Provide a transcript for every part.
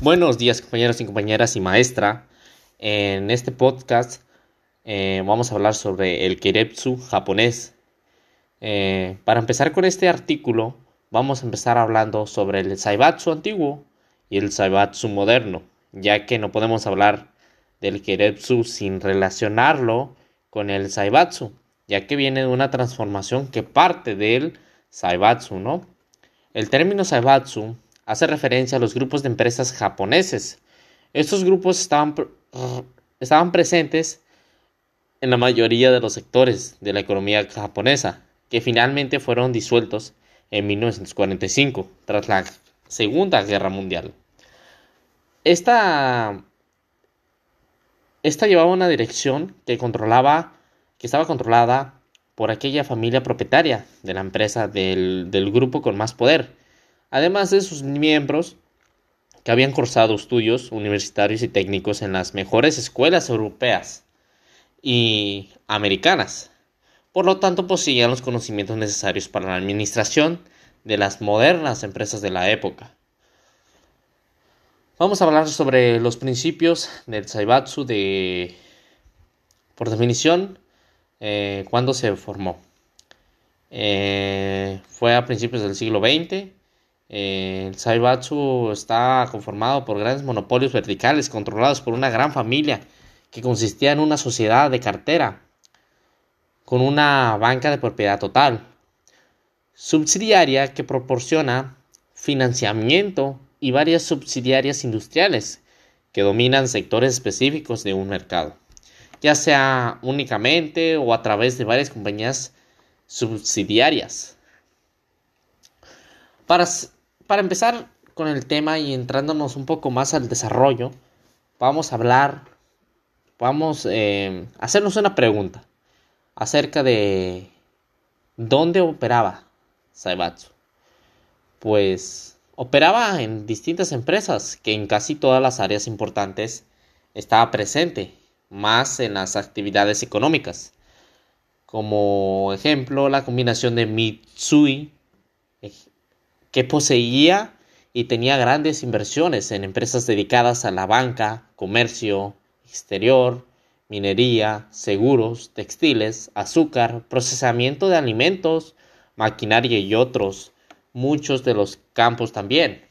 Buenos días compañeros y compañeras y maestra. En este podcast eh, vamos a hablar sobre el Kiretsu japonés. Eh, para empezar con este artículo, vamos a empezar hablando sobre el Saibatsu antiguo y el Saibatsu moderno, ya que no podemos hablar del Kiretsu sin relacionarlo con el Saibatsu, ya que viene de una transformación que parte del Saibatsu, ¿no? El término Saibatsu hace referencia a los grupos de empresas japoneses. Estos grupos estaban, presentes en la mayoría de los sectores de la economía japonesa, que finalmente fueron disueltos en 1945, tras la Segunda Guerra Mundial. Esta, llevaba una dirección que controlaba, que estaba controlada por aquella familia propietaria de la empresa del grupo con más poder, además de sus miembros que habían cursado estudios universitarios y técnicos en las mejores escuelas europeas y americanas. Por lo tanto, poseían los conocimientos necesarios para la administración de las modernas empresas de la época. Vamos a hablar sobre los principios del Saibatsu de, por definición, eh, cuándo se formó. Eh, fue a principios del siglo XX el Saibatsu está conformado por grandes monopolios verticales controlados por una gran familia que consistía en una sociedad de cartera con una banca de propiedad total, subsidiaria que proporciona financiamiento y varias subsidiarias industriales que dominan sectores específicos de un mercado, ya sea únicamente o a través de varias compañías subsidiarias. Para para empezar con el tema y entrándonos un poco más al desarrollo, vamos a hablar, vamos eh, a hacernos una pregunta acerca de dónde operaba Saibatsu. Pues operaba en distintas empresas que en casi todas las áreas importantes estaba presente, más en las actividades económicas. Como ejemplo, la combinación de Mitsui, que poseía y tenía grandes inversiones en empresas dedicadas a la banca, comercio exterior, minería, seguros, textiles, azúcar, procesamiento de alimentos, maquinaria y otros, muchos de los campos también.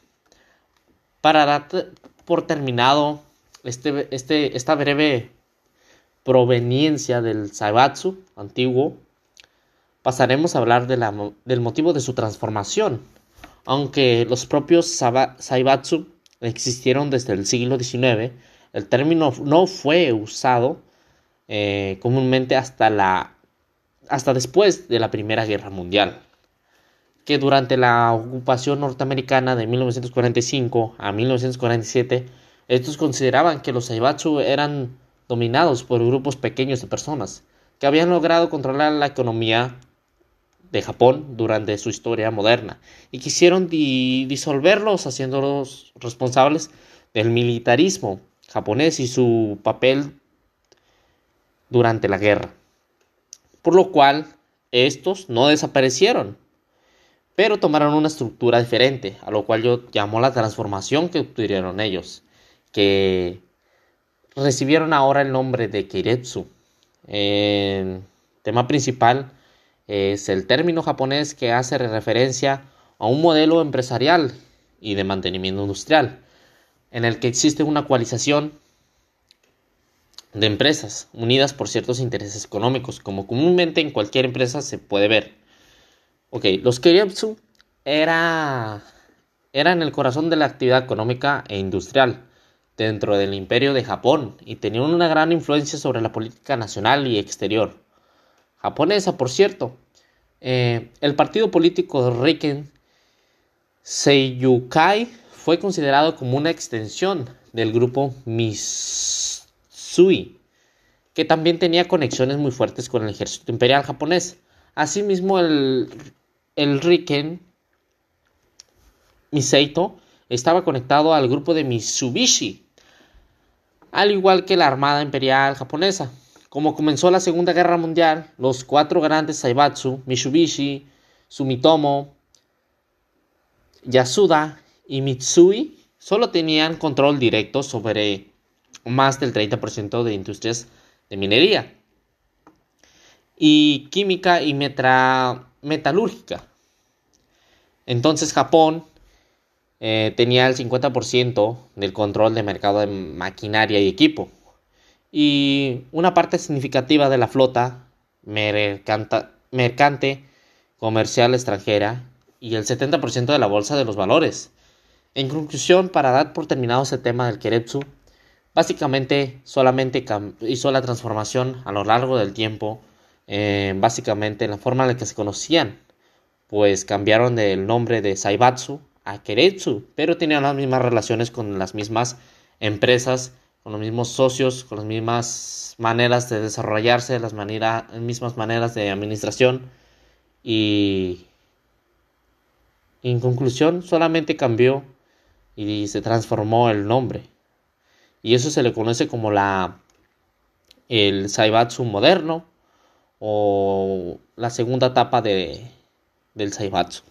Para dar por terminado este, este, esta breve proveniencia del Saibatsu antiguo, pasaremos a hablar de la, del motivo de su transformación aunque los propios Saibatsu existieron desde el siglo XIX, el término no fue usado eh, comúnmente hasta, la, hasta después de la Primera Guerra Mundial, que durante la ocupación norteamericana de 1945 a 1947, estos consideraban que los Saibatsu eran dominados por grupos pequeños de personas que habían logrado controlar la economía de Japón durante su historia moderna y quisieron disolverlos haciéndolos responsables del militarismo japonés y su papel durante la guerra. Por lo cual estos no desaparecieron, pero tomaron una estructura diferente, a lo cual yo llamo la transformación que obtuvieron ellos, que recibieron ahora el nombre de Keiretsu. El tema principal es el término japonés que hace referencia a un modelo empresarial y de mantenimiento industrial, en el que existe una coalización de empresas unidas por ciertos intereses económicos, como comúnmente en cualquier empresa se puede ver. Ok, los Keiretsu era, eran el corazón de la actividad económica e industrial dentro del imperio de Japón y tenían una gran influencia sobre la política nacional y exterior japonesa, por cierto. Eh, el partido político Riken Seiyukai fue considerado como una extensión del grupo Mitsui, que también tenía conexiones muy fuertes con el ejército imperial japonés. Asimismo, el, el Riken Miseito estaba conectado al grupo de Mitsubishi, al igual que la Armada Imperial japonesa. Como comenzó la Segunda Guerra Mundial, los cuatro grandes Saibatsu, Mitsubishi, Sumitomo, Yasuda y Mitsui solo tenían control directo sobre más del 30% de industrias de minería y química y metalúrgica. Entonces Japón eh, tenía el 50% del control de mercado de maquinaria y equipo. Y una parte significativa de la flota mercante, comercial extranjera y el 70% de la bolsa de los valores. En conclusión, para dar por terminado ese tema del Keretsu, básicamente solamente hizo la transformación a lo largo del tiempo, eh, básicamente en la forma en la que se conocían, pues cambiaron del nombre de Saibatsu a Keretsu, pero tenían las mismas relaciones con las mismas empresas, con los mismos socios, con las mismas maneras de desarrollarse, las mismas maneras de administración y en conclusión solamente cambió y se transformó el nombre. Y eso se le conoce como la el Saibatsu moderno o la segunda etapa de, del Saibatsu.